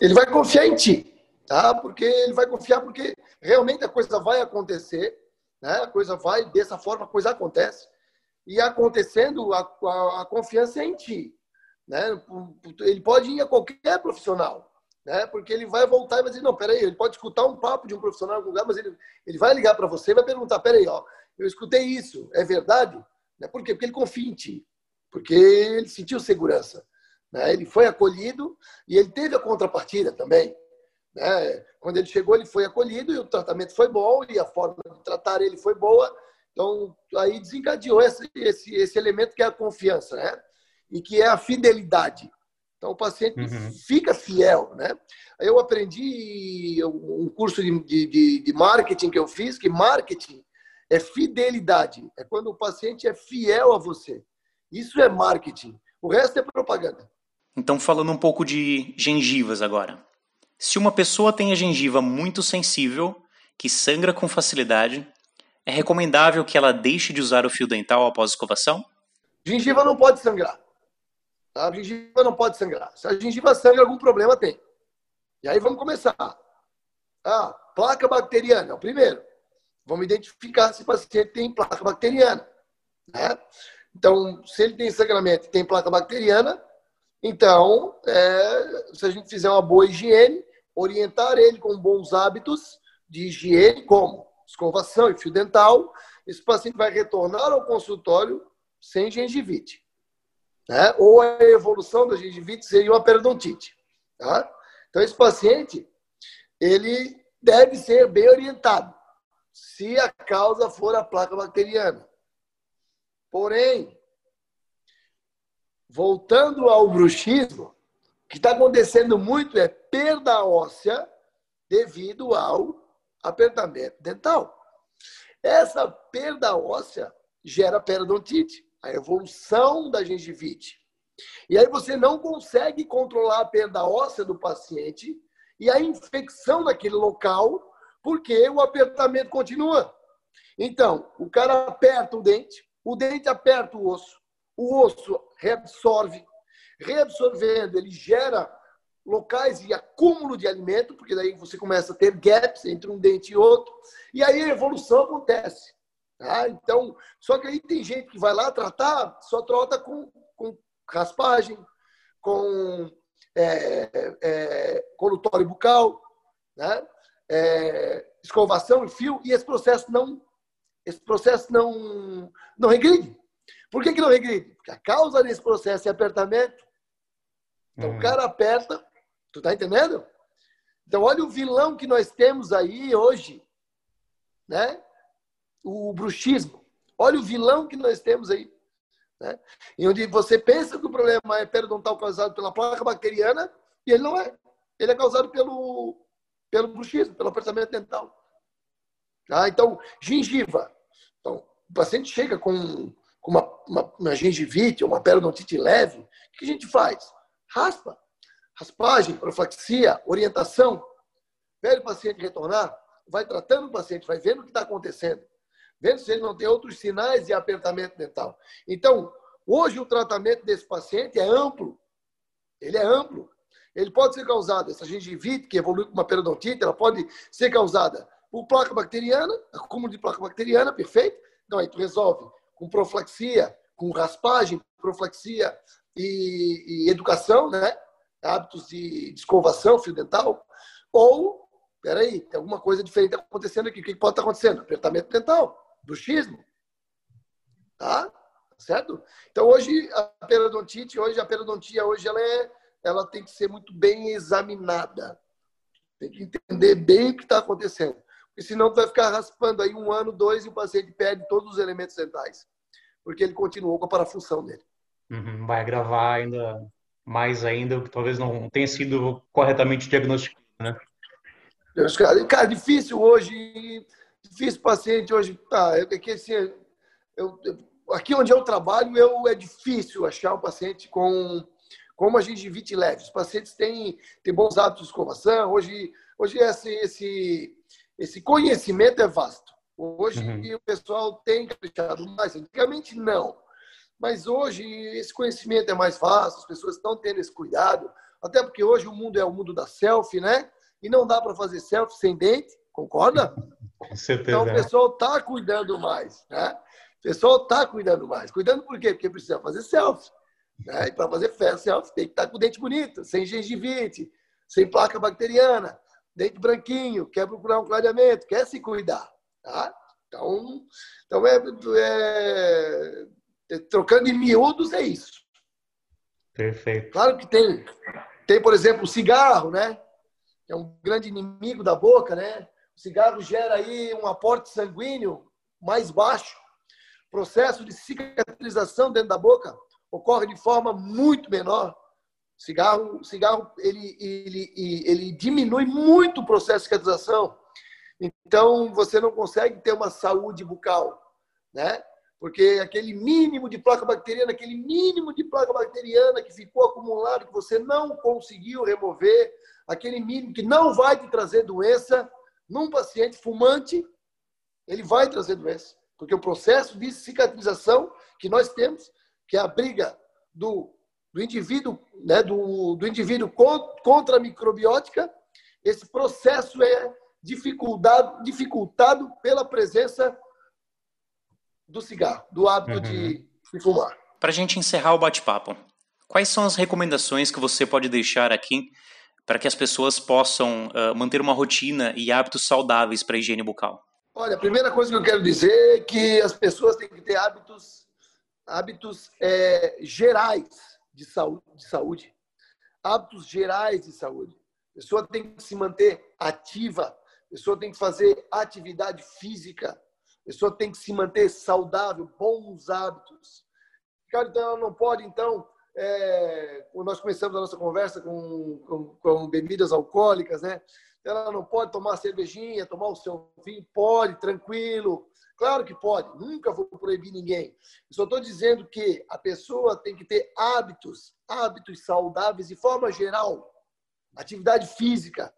ele vai confiar em ti, tá? Porque ele vai confiar porque realmente a coisa vai acontecer né? A coisa vai dessa forma, a coisa acontece. E acontecendo, a, a, a confiança é em ti. Né? Ele pode ir a qualquer profissional, né? porque ele vai voltar e vai dizer: não, peraí, ele pode escutar um papo de um profissional em algum lugar, mas ele, ele vai ligar para você e vai perguntar: peraí, ó, eu escutei isso, é verdade? Né? Por quê? Porque ele confia em ti, porque ele sentiu segurança. Né? Ele foi acolhido e ele teve a contrapartida também. Né? Quando ele chegou, ele foi acolhido e o tratamento foi bom e a forma de tratar ele foi boa. Então, aí desencadeou esse, esse, esse elemento que é a confiança, né? E que é a fidelidade. Então, o paciente uhum. fica fiel, né? Eu aprendi um curso de, de, de marketing que eu fiz, que marketing é fidelidade. É quando o paciente é fiel a você. Isso é marketing. O resto é propaganda. Então, falando um pouco de gengivas agora. Se uma pessoa tem a gengiva muito sensível, que sangra com facilidade, é recomendável que ela deixe de usar o fio dental após escovação? Gengiva não pode sangrar. Tá? A gengiva não pode sangrar. Se a gengiva sangra, algum problema tem. E aí vamos começar. Ah, placa bacteriana, é o primeiro. Vamos identificar se o paciente tem placa bacteriana. Né? Então, se ele tem sangramento e tem placa bacteriana, então, é, se a gente fizer uma boa higiene, orientar ele com bons hábitos de higiene, como escovação e fio dental, esse paciente vai retornar ao consultório sem gengivite. Né? Ou a evolução da gengivite seria uma periodontite. Tá? Então, esse paciente, ele deve ser bem orientado, se a causa for a placa bacteriana. Porém, voltando ao bruxismo, que está acontecendo muito é perda óssea devido ao apertamento dental. Essa perda óssea gera periodontite, a evolução da gengivite. E aí você não consegue controlar a perda óssea do paciente e a infecção naquele local, porque o apertamento continua. Então, o cara aperta o dente, o dente aperta o osso, o osso reabsorve, reabsorvendo, ele gera locais de acúmulo de alimento, porque daí você começa a ter gaps entre um dente e outro, e aí a evolução acontece. Tá? Então, só que aí tem gente que vai lá tratar, só trota com, com raspagem, com é, é, colutório bucal, né? É, escovação e fio, e esse processo não esse processo não, não regride. Por que, que não regride? Porque a causa desse processo é apertamento então, o uhum. cara aperta, tu tá entendendo? Então, olha o vilão que nós temos aí hoje, né? O bruxismo. Olha o vilão que nós temos aí. Né? E onde você pensa que o problema é periodontal causado pela placa bacteriana, e ele não é. Ele é causado pelo, pelo bruxismo, pelo apertamento dental. Tá? Então, gengiva. Então, o paciente chega com, com uma, uma, uma gengivite, uma periodontite leve, o que a gente faz? Raspa. Raspagem, profilaxia, orientação. Pede o paciente retornar, vai tratando o paciente, vai vendo o que está acontecendo, vendo se ele não tem outros sinais de apertamento dental. Então, hoje o tratamento desse paciente é amplo. Ele é amplo. Ele pode ser causado, essa gengivite, que evolui com uma periodontite, ela pode ser causada por placa bacteriana, acúmulo de placa bacteriana, perfeito? Então, aí tu resolve com profilaxia, com raspagem, profilaxia e, e educação, né? Hábitos de, escovação, fio dental. Ou, peraí, tem alguma coisa diferente acontecendo aqui. O que pode estar acontecendo? Apertamento dental, bruxismo. Tá? Certo? Então, hoje, a periodontite, hoje, a periodontia, hoje, ela, é, ela tem que ser muito bem examinada. Tem que entender bem o que está acontecendo. Porque senão tu vai ficar raspando aí um ano, dois, e o paciente perde todos os elementos dentais. Porque ele continuou com a parafunção dele. Uhum, vai agravar ainda mais ainda, o que talvez não tenha sido corretamente diagnosticado, né? Cara, difícil hoje, difícil paciente hoje. Tá, é que assim, eu, eu, aqui onde eu trabalho, eu, é difícil achar um paciente com, com uma gengivite leve. Os pacientes têm, têm bons hábitos de escovação. Hoje, hoje esse, esse, esse conhecimento é vasto. Hoje uhum. o pessoal tem caprichado mais. Antigamente, não. Mas hoje esse conhecimento é mais vasto, as pessoas estão tendo esse cuidado. Até porque hoje o mundo é o mundo da selfie, né? E não dá para fazer selfie sem dente, concorda? Com certeza. Então o pessoal está cuidando mais, né? O pessoal está cuidando mais. Cuidando por quê? Porque precisa fazer selfie. Né? E para fazer selfie tem que estar tá com o dente bonito, sem gengivite, sem placa bacteriana, dente branquinho, quer procurar um clareamento, quer se cuidar. Tá? Então, então é, é, trocando em miúdos é isso. Perfeito. Claro que tem. Tem, por exemplo, o cigarro, né? é um grande inimigo da boca, né? O cigarro gera aí um aporte sanguíneo mais baixo. O processo de cicatrização dentro da boca ocorre de forma muito menor. O cigarro, cigarro ele, ele, ele diminui muito o processo de cicatrização. Então, você não consegue ter uma saúde bucal, né? Porque aquele mínimo de placa bacteriana, aquele mínimo de placa bacteriana que ficou acumulado, que você não conseguiu remover, aquele mínimo que não vai te trazer doença, num paciente fumante, ele vai trazer doença. Porque o processo de cicatrização que nós temos, que é a briga do, do indivíduo, né, do, do indivíduo contra a microbiótica, esse processo é dificultado, dificultado pela presença do cigarro, do hábito uhum. de, de fumar. Para a gente encerrar o bate-papo, quais são as recomendações que você pode deixar aqui para que as pessoas possam uh, manter uma rotina e hábitos saudáveis para a higiene bucal? Olha, a primeira coisa que eu quero dizer é que as pessoas têm que ter hábitos, hábitos é, gerais de saúde, de saúde. Hábitos gerais de saúde. A pessoa tem que se manter ativa, a pessoa tem que fazer atividade física, a pessoa tem que se manter saudável, bons hábitos. Então ela não pode, então, é, nós começamos a nossa conversa com, com, com, bebidas alcoólicas, né? Ela não pode tomar cervejinha, tomar o seu vinho, pode, tranquilo. Claro que pode, nunca vou proibir ninguém. Só estou dizendo que a pessoa tem que ter hábitos, hábitos saudáveis de forma geral. Atividade física.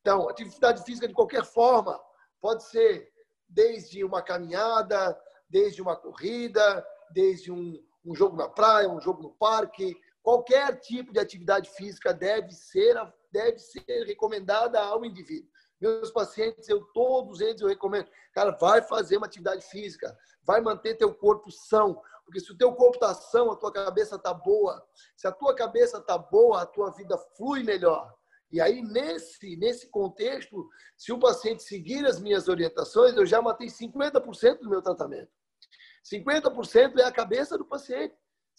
Então, atividade física de qualquer forma. Pode ser desde uma caminhada, desde uma corrida, desde um, um jogo na praia, um jogo no parque, qualquer tipo de atividade física deve ser, deve ser recomendada ao indivíduo. Meus pacientes, eu todos eles eu recomendo, cara, vai fazer uma atividade física, vai manter teu corpo são, porque se o teu corpo está são, a tua cabeça está boa. Se a tua cabeça está boa, a tua vida flui melhor. E aí, nesse, nesse contexto, se o paciente seguir as minhas orientações, eu já matei 50% do meu tratamento. 50% é a cabeça do paciente.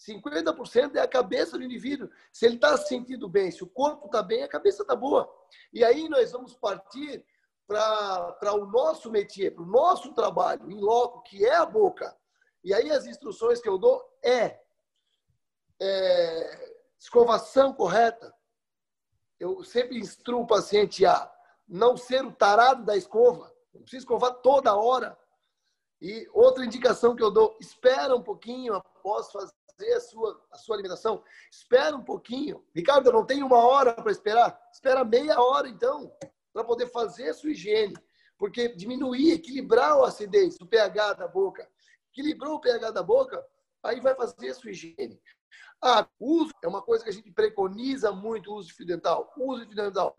50% é a cabeça do indivíduo. Se ele está se sentindo bem, se o corpo está bem, a cabeça está boa. E aí nós vamos partir para o nosso métier, para o nosso trabalho em loco, que é a boca. E aí as instruções que eu dou é, é escovação correta. Eu sempre instruo o paciente a não ser o tarado da escova. Não precisa escovar toda hora E outra indicação que eu dou, espera um pouquinho após fazer a sua, a sua alimentação. Espera um pouquinho. Ricardo, eu não tenho uma hora para esperar. Espera meia hora, então, para poder fazer a sua higiene. Porque diminuir, equilibrar a acidez, o pH da boca. Equilibrou o pH da boca, aí vai fazer a sua higiene. Ah, uso é uma coisa que a gente preconiza muito o uso de fio dental. Uso de fio dental.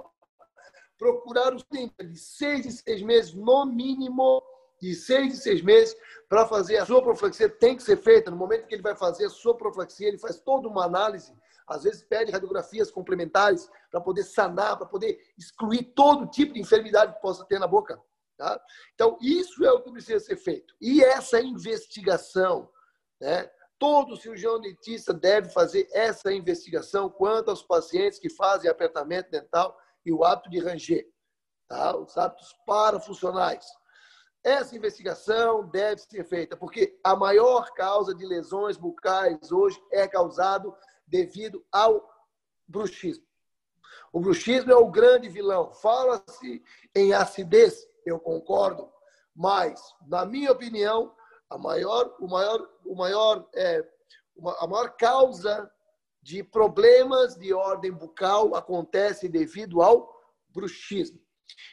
Procurar os tempos de seis em seis meses, no mínimo, de seis em seis meses, para fazer a sua profilaxia. Tem que ser feita. No momento que ele vai fazer a sua profilaxia, ele faz toda uma análise. Às vezes pede radiografias complementares para poder sanar, para poder excluir todo tipo de enfermidade que possa ter na boca. Tá? Então, isso é o que precisa ser feito. E essa investigação, né? Todo cirurgião dentista deve fazer essa investigação quanto aos pacientes que fazem apertamento dental e o hábito de ranger, tá? os hábitos parafuncionais. Essa investigação deve ser feita, porque a maior causa de lesões bucais hoje é causado devido ao bruxismo. O bruxismo é o grande vilão. Fala-se em acidez, eu concordo, mas, na minha opinião, a maior, o maior, o maior, é, a maior causa de problemas de ordem bucal acontece devido ao bruxismo.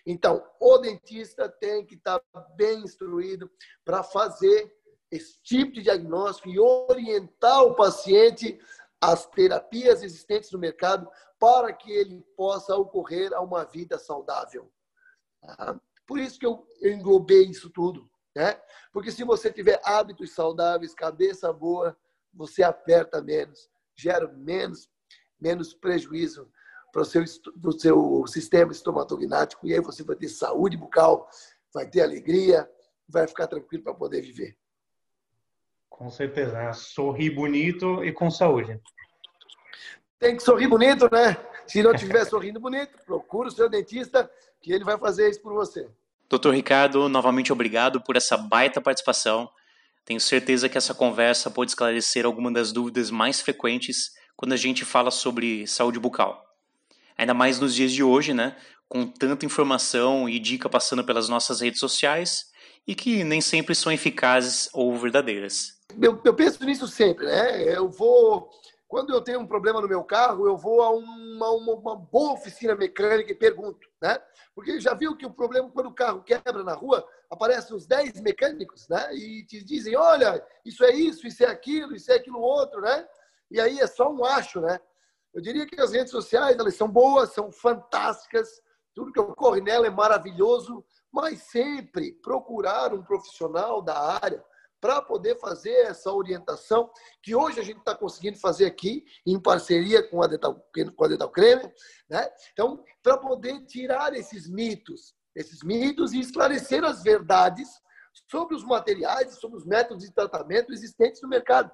Então, o dentista tem que estar bem instruído para fazer esse tipo de diagnóstico e orientar o paciente às terapias existentes no mercado para que ele possa ocorrer a uma vida saudável. Tá? Por isso que eu englobei isso tudo. Né? Porque se você tiver hábitos saudáveis, cabeça boa, você aperta menos, gera menos, menos prejuízo para o seu, seu sistema estomatognático, e aí você vai ter saúde bucal, vai ter alegria, vai ficar tranquilo para poder viver. Com certeza, né? sorrir bonito e com saúde. Tem que sorrir bonito, né? Se não estiver sorrindo bonito, procura o seu dentista, que ele vai fazer isso por você. Doutor Ricardo, novamente obrigado por essa baita participação. Tenho certeza que essa conversa pode esclarecer algumas das dúvidas mais frequentes quando a gente fala sobre saúde bucal. Ainda mais nos dias de hoje, né? Com tanta informação e dica passando pelas nossas redes sociais e que nem sempre são eficazes ou verdadeiras. Eu, eu penso nisso sempre, né? Eu vou quando eu tenho um problema no meu carro, eu vou a uma, uma, uma, boa oficina mecânica e pergunto, né? Porque já viu que o problema, quando o carro quebra na rua, aparecem uns 10 mecânicos, né? E te dizem, olha, isso é isso, isso é aquilo, isso é aquilo outro, né? E aí é só um acho, né? Eu diria que as redes sociais, elas são boas, são fantásticas, tudo que ocorre nela é maravilhoso, mas sempre procurar um profissional da área para poder fazer essa orientação que hoje a gente está conseguindo fazer aqui em parceria com a Dental, com a Dental Creme, né? Então, para poder tirar esses mitos, esses mitos e esclarecer as verdades sobre os materiais sobre os métodos de tratamento existentes no mercado.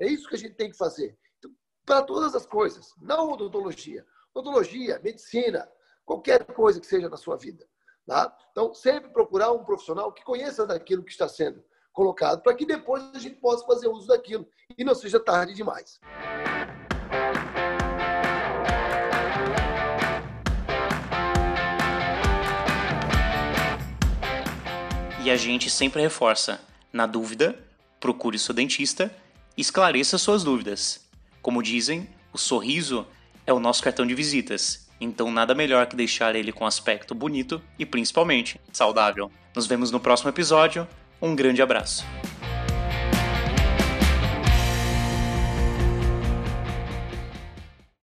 É isso que a gente tem que fazer. Então, para todas as coisas, não odontologia. Odontologia, medicina, qualquer coisa que seja na sua vida. Tá? Então, sempre procurar um profissional que conheça daquilo que está sendo colocado, para que depois a gente possa fazer uso daquilo e não seja tarde demais. E a gente sempre reforça: na dúvida, procure seu dentista esclareça suas dúvidas. Como dizem, o sorriso é o nosso cartão de visitas, então nada melhor que deixar ele com aspecto bonito e principalmente saudável. Nos vemos no próximo episódio. Um grande abraço.